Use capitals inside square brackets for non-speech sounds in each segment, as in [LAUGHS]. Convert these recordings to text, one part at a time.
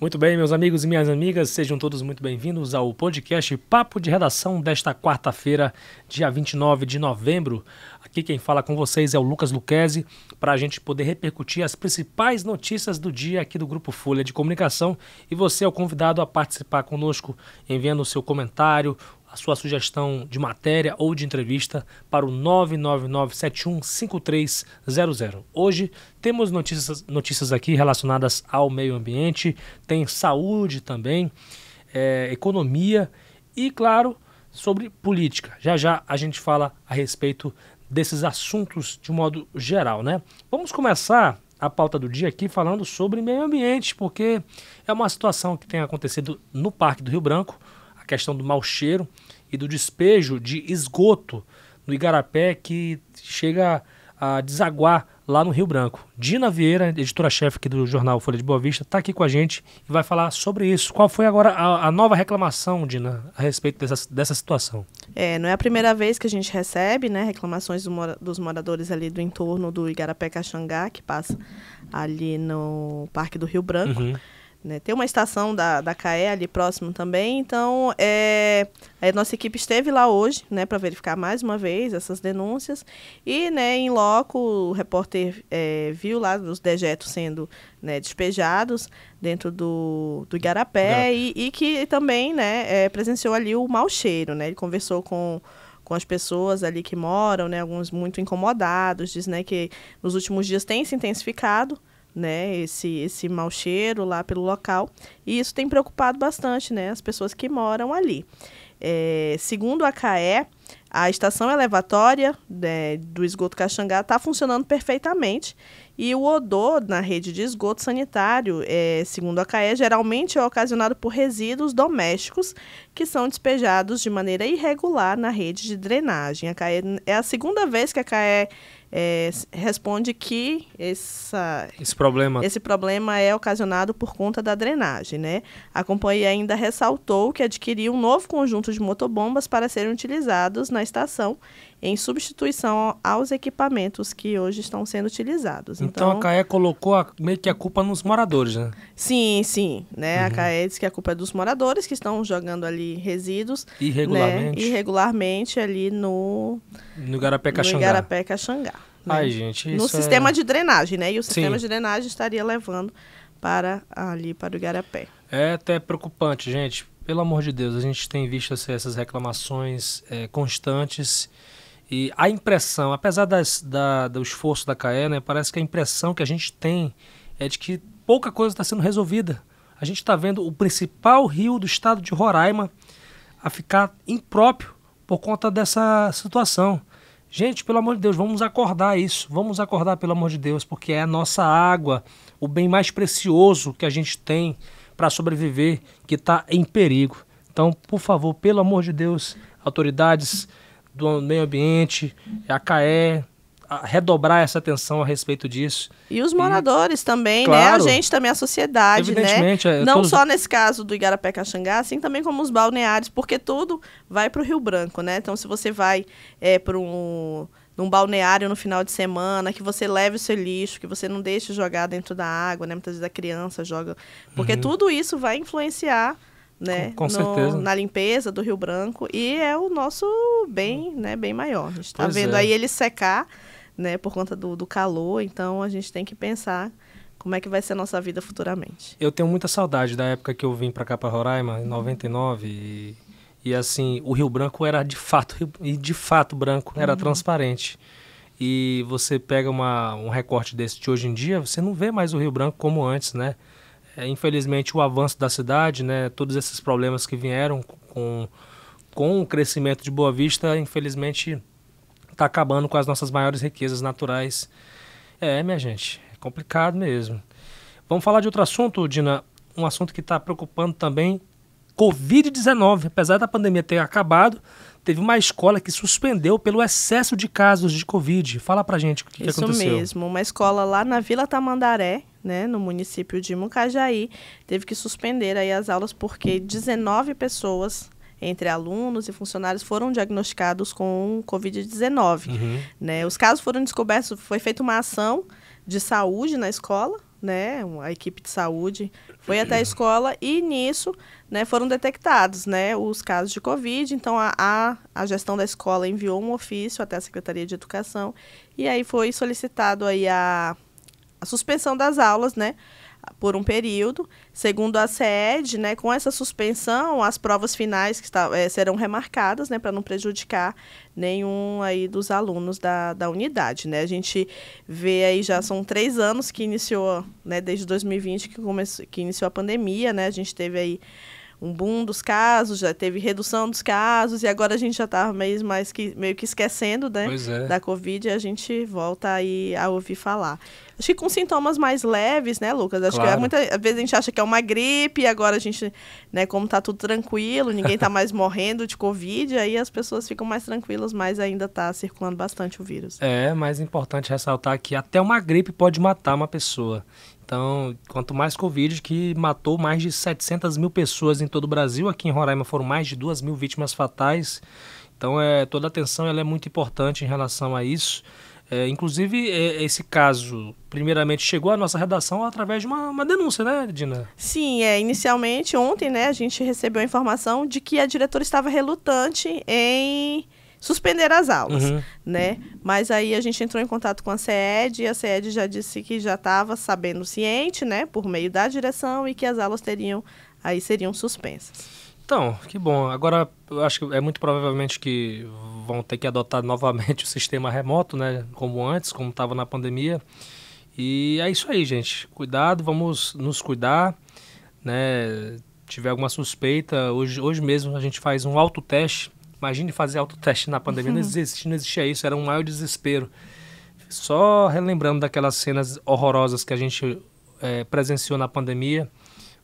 Muito bem, meus amigos e minhas amigas, sejam todos muito bem-vindos ao podcast Papo de Redação desta quarta-feira, dia 29 de novembro. Aqui quem fala com vocês é o Lucas Luquezzi, para a gente poder repercutir as principais notícias do dia aqui do Grupo Folha de Comunicação. E você é o convidado a participar conosco, enviando o seu comentário, a sua sugestão de matéria ou de entrevista para o 999715300. Hoje temos notícias, notícias aqui relacionadas ao meio ambiente, tem saúde também, é, economia e, claro, sobre política. Já já a gente fala a respeito desses assuntos de modo geral, né? Vamos começar a pauta do dia aqui falando sobre meio ambiente, porque é uma situação que tem acontecido no Parque do Rio Branco questão do mau cheiro e do despejo de esgoto no Igarapé que chega a desaguar lá no Rio Branco. Dina Vieira, editora-chefe aqui do jornal Folha de Boa Vista, está aqui com a gente e vai falar sobre isso. Qual foi agora a, a nova reclamação, Dina, a respeito dessa, dessa situação? É, não é a primeira vez que a gente recebe né, reclamações do mora, dos moradores ali do entorno do Igarapé Caxangá, que passa ali no Parque do Rio Branco. Uhum. Né? Tem uma estação da, da CAE ali próximo também, então é, a nossa equipe esteve lá hoje né, para verificar mais uma vez essas denúncias e né, em loco o repórter é, viu lá os dejetos sendo né, despejados dentro do, do Igarapé e, e, que também né, é, presenciou ali o mau cheiro. Né? Ele conversou com com as pessoas ali que moram, né, alguns muito incomodados, diz né, que nos últimos dias tem se intensificado, né, esse, esse mau cheiro lá pelo local. E isso tem preocupado bastante né, as pessoas que moram ali. É, segundo a CAE, a estação elevatória né, do esgoto Caxangá está funcionando perfeitamente e o odor na rede de esgoto sanitário, é, segundo a CAE, geralmente é ocasionado por resíduos domésticos que são despejados de maneira irregular na rede de drenagem. A CAE, é a segunda vez que a CAE é, responde que essa, esse, problema. esse problema é ocasionado por conta da drenagem. Né? A companhia ainda ressaltou que adquiriu um novo conjunto de motobombas para serem utilizados na estação em substituição aos equipamentos que hoje estão sendo utilizados. Então, então a CAE colocou a, meio que a culpa nos moradores, né? Sim, sim. Né? Uhum. A CAE diz que a culpa é dos moradores que estão jogando ali resíduos irregularmente, né? irregularmente ali no, no Igarapé Caxangá. No Igarapé Caxangá né? Ai, gente, no sistema é... de drenagem, né? E o sistema sim. de drenagem estaria levando para ali para o Igarapé. É até preocupante, gente. Pelo amor de Deus, a gente tem visto assim, essas reclamações é, constantes e a impressão, apesar das, da, do esforço da CAE, né, parece que a impressão que a gente tem é de que pouca coisa está sendo resolvida. A gente está vendo o principal rio do estado de Roraima a ficar impróprio por conta dessa situação. Gente, pelo amor de Deus, vamos acordar isso. Vamos acordar, pelo amor de Deus, porque é a nossa água, o bem mais precioso que a gente tem para sobreviver, que está em perigo. Então, por favor, pelo amor de Deus, autoridades do meio ambiente, a CAE, redobrar essa atenção a respeito disso. E os moradores e, também, claro, né? A gente também, a sociedade, né? É, Não só nesse caso do Igarapé Caxangá, assim também como os balneários, porque tudo vai para o Rio Branco, né? Então, se você vai é, para um num balneário no final de semana, que você leve o seu lixo, que você não deixe jogar dentro da água, né? Muitas vezes a criança joga. Porque uhum. tudo isso vai influenciar né? Com, com no. Na limpeza do Rio Branco e é o nosso bem, né? Bem maior. A gente está vendo é. aí ele secar, né? Por conta do, do calor, então a gente tem que pensar como é que vai ser a nossa vida futuramente. Eu tenho muita saudade da época que eu vim para cá para Roraima, em 99, e, e assim, o Rio Branco era de fato, e de fato branco, era uhum. transparente. E você pega uma, um recorte desse de hoje em dia, você não vê mais o Rio Branco como antes, né? É, infelizmente, o avanço da cidade, né, todos esses problemas que vieram com, com o crescimento de Boa Vista, infelizmente, está acabando com as nossas maiores riquezas naturais. É, minha gente, é complicado mesmo. Vamos falar de outro assunto, Dina, um assunto que está preocupando também, Covid-19. Apesar da pandemia ter acabado, teve uma escola que suspendeu pelo excesso de casos de Covid. Fala pra gente o que, Isso que aconteceu. Isso mesmo, uma escola lá na Vila Tamandaré, né, no município de Mucajaí, teve que suspender aí as aulas porque 19 pessoas entre alunos e funcionários foram diagnosticados com Covid-19. Uhum. Né? Os casos foram descobertos, foi feita uma ação de saúde na escola, né, a equipe de saúde foi até a escola e nisso, né, foram detectados, né, os casos de Covid. Então a, a, a gestão da escola enviou um ofício até a Secretaria de Educação e aí foi solicitado aí a, a suspensão das aulas, né, por um período. Segundo a SED, né, com essa suspensão, as provas finais que está, é, serão remarcadas, né, para não prejudicar nenhum aí dos alunos da, da unidade, né. A gente vê aí já são três anos que iniciou, né, desde 2020 que começou, que iniciou a pandemia, né. A gente teve aí um boom dos casos, já teve redução dos casos, e agora a gente já está meio, mais que, meio que esquecendo né, é. da Covid e a gente volta aí a ouvir falar. Acho que com sintomas mais leves, né, Lucas? Acho claro. que muitas vezes a gente acha que é uma gripe, e agora a gente, né, como tá tudo tranquilo, ninguém está [LAUGHS] mais morrendo de Covid, aí as pessoas ficam mais tranquilas, mas ainda está circulando bastante o vírus. É, mais importante ressaltar que até uma gripe pode matar uma pessoa. Então, quanto mais Covid, que matou mais de 700 mil pessoas em todo o Brasil. Aqui em Roraima foram mais de 2 mil vítimas fatais. Então, é, toda a atenção ela é muito importante em relação a isso. É, inclusive, é, esse caso, primeiramente, chegou à nossa redação através de uma, uma, denúncia, né, Dina? Sim, é, inicialmente, ontem, né, a gente recebeu a informação de que a diretora estava relutante em suspender as aulas, uhum. né? Mas aí a gente entrou em contato com a CED e a CED já disse que já estava sabendo ciente, né, por meio da direção e que as aulas teriam aí seriam suspensas. Então, que bom. Agora, eu acho que é muito provavelmente que vão ter que adotar novamente [LAUGHS] o sistema remoto, né, como antes, como estava na pandemia. E é isso aí, gente. Cuidado, vamos nos cuidar, né? Tiver alguma suspeita, hoje, hoje mesmo a gente faz um autoteste Imagine fazer autoteste na pandemia. Uhum. Não, existia, não existia isso, era um maior desespero. Só relembrando daquelas cenas horrorosas que a gente é, presenciou na pandemia.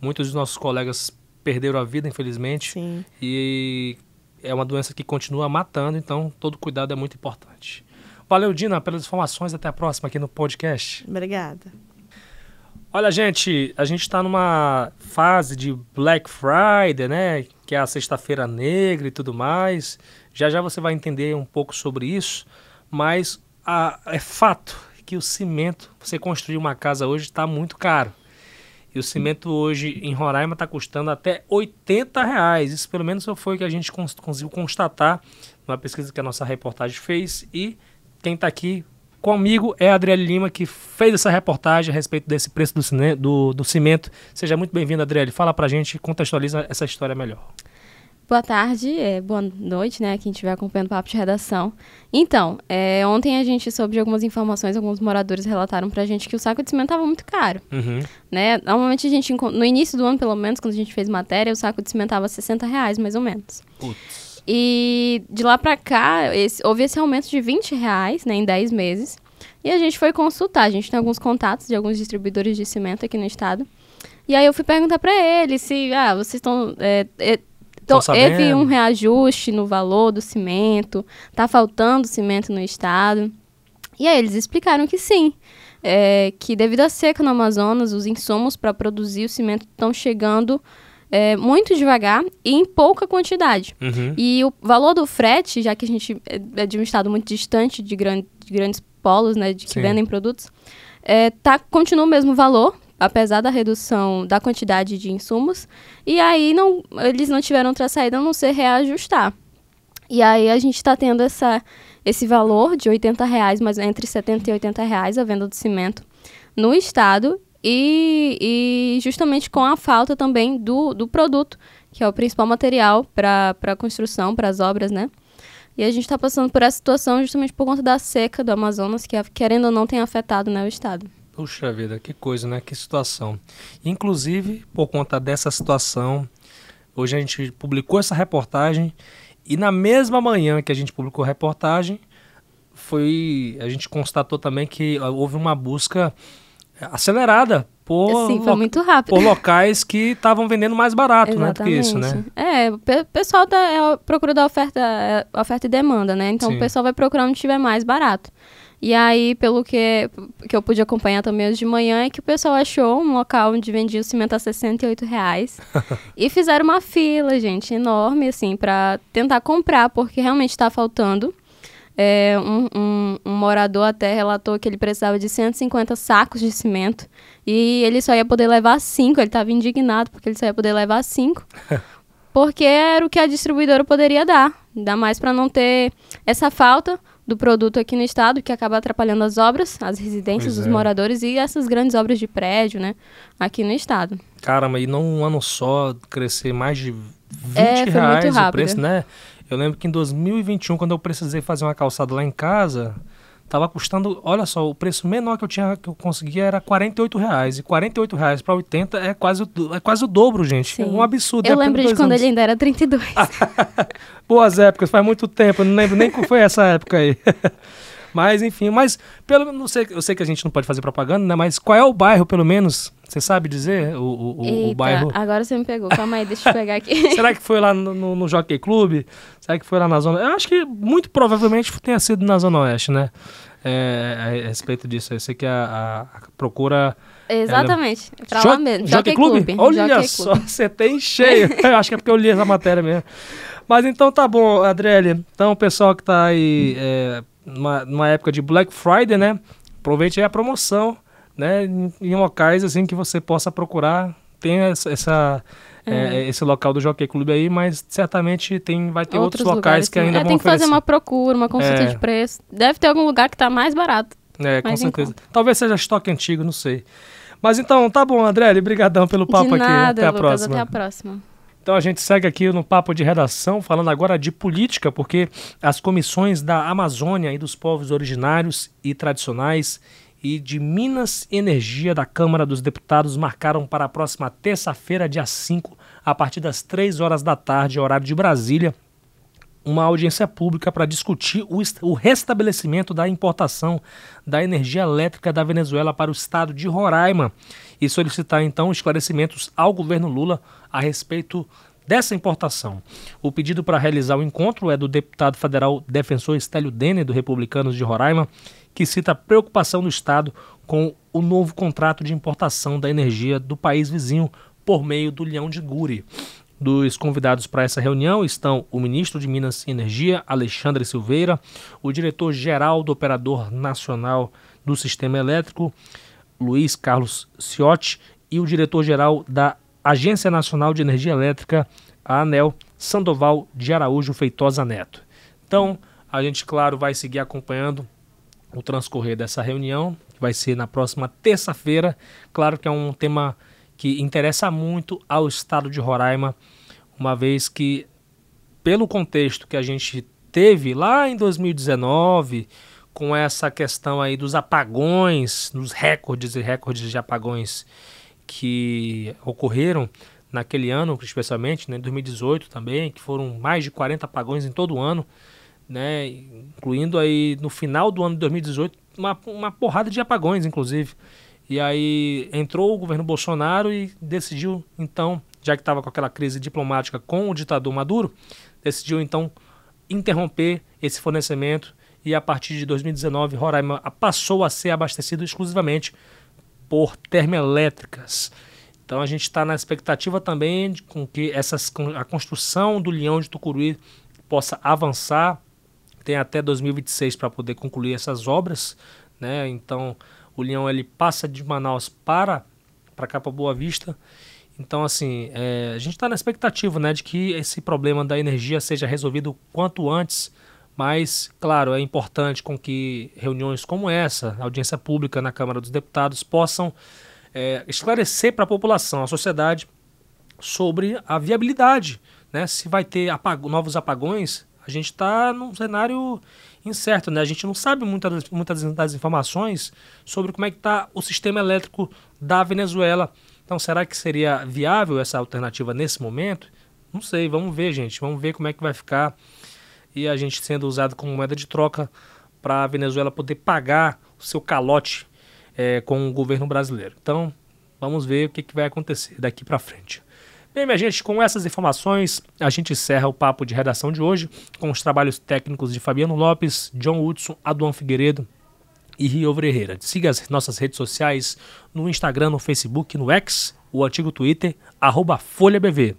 Muitos dos nossos colegas perderam a vida, infelizmente. Sim. E é uma doença que continua matando, então todo cuidado é muito importante. Valeu, Dina, pelas informações. Até a próxima aqui no podcast. Obrigada. Olha, gente, a gente está numa fase de Black Friday, né? Que é a sexta-feira negra e tudo mais. Já já você vai entender um pouco sobre isso, mas a, é fato que o cimento, você construir uma casa hoje está muito caro. E o cimento hoje em Roraima está custando até 80 reais. Isso pelo menos foi o que a gente cons conseguiu constatar numa pesquisa que a nossa reportagem fez. E quem está aqui Comigo é a Adriele Lima, que fez essa reportagem a respeito desse preço do, cine, do, do cimento. Seja muito bem-vinda, Adriele. Fala pra gente, contextualiza essa história melhor. Boa tarde, é, boa noite, né, quem estiver acompanhando o papo de redação. Então, é, ontem a gente soube de algumas informações, alguns moradores relataram pra gente que o saco de cimento estava muito caro. Uhum. Né? Normalmente a gente, no início do ano, pelo menos, quando a gente fez matéria, o saco de cimento estava 60 reais, mais ou menos. Putz. E de lá para cá, esse, houve esse aumento de 20 reais né, em 10 meses. E a gente foi consultar. A gente tem alguns contatos de alguns distribuidores de cimento aqui no estado. E aí eu fui perguntar para eles se, ah, vocês estão. É, é, teve um reajuste no valor do cimento, tá faltando cimento no estado. E aí eles explicaram que sim. É, que devido à seca no Amazonas, os insumos para produzir o cimento estão chegando é, muito devagar e em pouca quantidade. Uhum. E o valor do frete, já que a gente é de um estado muito distante de, gran de grandes polos, né, de que Sim. vendem produtos, é, tá, continua o mesmo valor, apesar da redução da quantidade de insumos. E aí não, eles não tiveram outra saída a não ser reajustar. E aí a gente está tendo essa, esse valor de 80 reais, mas entre 70 e 80 reais a venda do cimento no estado e, e justamente com a falta também do, do produto, que é o principal material para a construção, para as obras, né? E a gente está passando por essa situação justamente por conta da seca do Amazonas, que querendo ou não tem afetado né, o estado. Puxa vida, que coisa, né? Que situação. Inclusive, por conta dessa situação, hoje a gente publicou essa reportagem e na mesma manhã que a gente publicou a reportagem, foi a gente constatou também que houve uma busca acelerada por, Sim, foi muito rápido. por locais que estavam vendendo mais barato, né, do que isso, né? É, o pessoal da, é, procura da oferta, é, oferta e demanda, né? Então Sim. o pessoal vai procurar onde estiver mais barato. E aí, pelo que, que eu pude acompanhar também hoje de manhã, é que o pessoal achou um local onde vendia o cimento a 68 reais. [LAUGHS] e fizeram uma fila, gente, enorme, assim, para tentar comprar, porque realmente está faltando. É, um, um, um, morador até relatou que ele precisava de 150 sacos de cimento e ele só ia poder levar cinco. Ele estava indignado porque ele só ia poder levar cinco. [LAUGHS] porque era o que a distribuidora poderia dar. Ainda mais para não ter essa falta do produto aqui no estado, que acaba atrapalhando as obras, as residências pois dos é. moradores e essas grandes obras de prédio, né, aqui no estado. Caramba, e não um ano só crescer mais de 20 é, reais o preço, né? Eu lembro que em 2021, quando eu precisei fazer uma calçada lá em casa, Tava custando, olha só, o preço menor que eu tinha que eu conseguia era 48 reais. E 48 reais para 80 é quase, o, é quase o dobro, gente. Sim. É um absurdo. Eu lembro de quando anos. ele ainda era 32. [LAUGHS] Boas épocas, faz muito tempo, eu não lembro nem como foi essa época aí. [LAUGHS] mas, enfim, mas pelo não sei, eu sei que a gente não pode fazer propaganda, né? Mas qual é o bairro, pelo menos, você sabe dizer o, o, Eita, o bairro? Agora você me pegou. Calma aí, deixa eu pegar aqui. [LAUGHS] Será que foi lá no, no, no Jockey Club? Será que foi lá na Zona? Eu acho que muito provavelmente tenha sido na Zona Oeste, né? É, a, respeito disso. Eu sei que a, a procura. Exatamente. Ela... Pra jo lá mesmo. Jockey, Jockey Club? Club? Olha Jockey só, Club. [LAUGHS] você tem cheio. eu acho que é porque eu li essa matéria mesmo. Mas então tá bom, Adriele. Então, o pessoal que tá aí é, numa, numa época de Black Friday, né? Aproveite aí a promoção né, em, em locais assim que você possa procurar. Tem essa, essa é. É, esse local do Jockey Club aí, mas certamente tem, vai ter outros, outros locais que ainda é, vão Tem que oferecer. fazer uma procura, uma consulta é. de preço. Deve ter algum lugar que está mais barato. É, com certeza. Talvez seja estoque antigo, não sei. Mas então, tá bom, André, obrigadão pelo papo de nada, aqui. Até a Lucas, próxima. Até a próxima. Então a gente segue aqui no papo de redação, falando agora de política, porque as comissões da Amazônia e dos povos originários e tradicionais e de Minas Energia da Câmara dos Deputados marcaram para a próxima terça-feira, dia 5, a partir das 3 horas da tarde, horário de Brasília, uma audiência pública para discutir o, o, restabelecimento da importação da energia elétrica da Venezuela para o estado de Roraima e solicitar então esclarecimentos ao governo Lula a respeito dessa importação. O pedido para realizar o encontro é do deputado federal defensor Estélio Denner, do Republicanos de Roraima, que cita a preocupação do Estado com o novo contrato de importação da energia do país vizinho por meio do Leão de Guri. Dos convidados para essa reunião estão o ministro de Minas e Energia, Alexandre Silveira, o diretor-geral do Operador Nacional do Sistema Elétrico, Luiz Carlos Ciotti, e o diretor-geral da Agência Nacional de Energia Elétrica, a ANEL, Sandoval de Araújo Feitosa Neto. Então, a gente, claro, vai seguir acompanhando o transcorrer dessa reunião, que vai ser na próxima terça-feira. Claro que é um tema que interessa muito ao estado de Roraima, uma vez que, pelo contexto que a gente teve lá em 2019, com essa questão aí dos apagões, dos recordes e recordes de apagões que ocorreram naquele ano, especialmente, né, em 2018 também, que foram mais de 40 apagões em todo o ano né, incluindo aí no final do ano de 2018 uma, uma porrada de apagões, inclusive. E aí entrou o governo Bolsonaro e decidiu, então, já que estava com aquela crise diplomática com o ditador Maduro, decidiu então interromper esse fornecimento e a partir de 2019 Roraima passou a ser abastecido exclusivamente por termoelétricas. Então a gente está na expectativa também de com que essas, a construção do Leão de Tucuruí possa avançar tem até 2026 para poder concluir essas obras, né? Então o Leão ele passa de Manaus para para cá para Boa Vista. Então assim é, a gente está na expectativa, né, de que esse problema da energia seja resolvido quanto antes. Mas, claro, é importante com que reuniões como essa, audiência pública na Câmara dos Deputados, possam é, esclarecer para a população, a sociedade, sobre a viabilidade. Né? Se vai ter apag novos apagões, a gente está num cenário incerto, né? A gente não sabe muitas, muitas das informações sobre como é que está o sistema elétrico da Venezuela. Então, será que seria viável essa alternativa nesse momento? Não sei, vamos ver, gente. Vamos ver como é que vai ficar. E a gente sendo usado como moeda de troca para a Venezuela poder pagar o seu calote é, com o governo brasileiro. Então, vamos ver o que, que vai acontecer daqui para frente. Bem, minha gente, com essas informações, a gente encerra o papo de redação de hoje com os trabalhos técnicos de Fabiano Lopes, John Hudson, Aduan Figueiredo e Rio Ferreira. Siga as nossas redes sociais no Instagram, no Facebook, no X, o antigo Twitter, FolhaBV.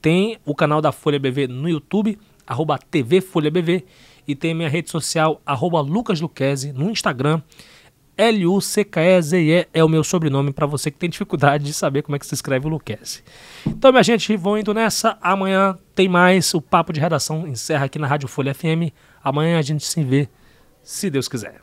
Tem o canal da Folha BV no YouTube, arroba TV Folha BV, e tem minha rede social, arroba Lucas Luquezzi, no Instagram. L-U-C-K-E-Z-E é o meu sobrenome para você que tem dificuldade de saber como é que se escreve o Luquezzi. Então, minha gente, vou indo nessa. Amanhã tem mais. O Papo de Redação encerra aqui na Rádio Folha FM. Amanhã a gente se vê, se Deus quiser.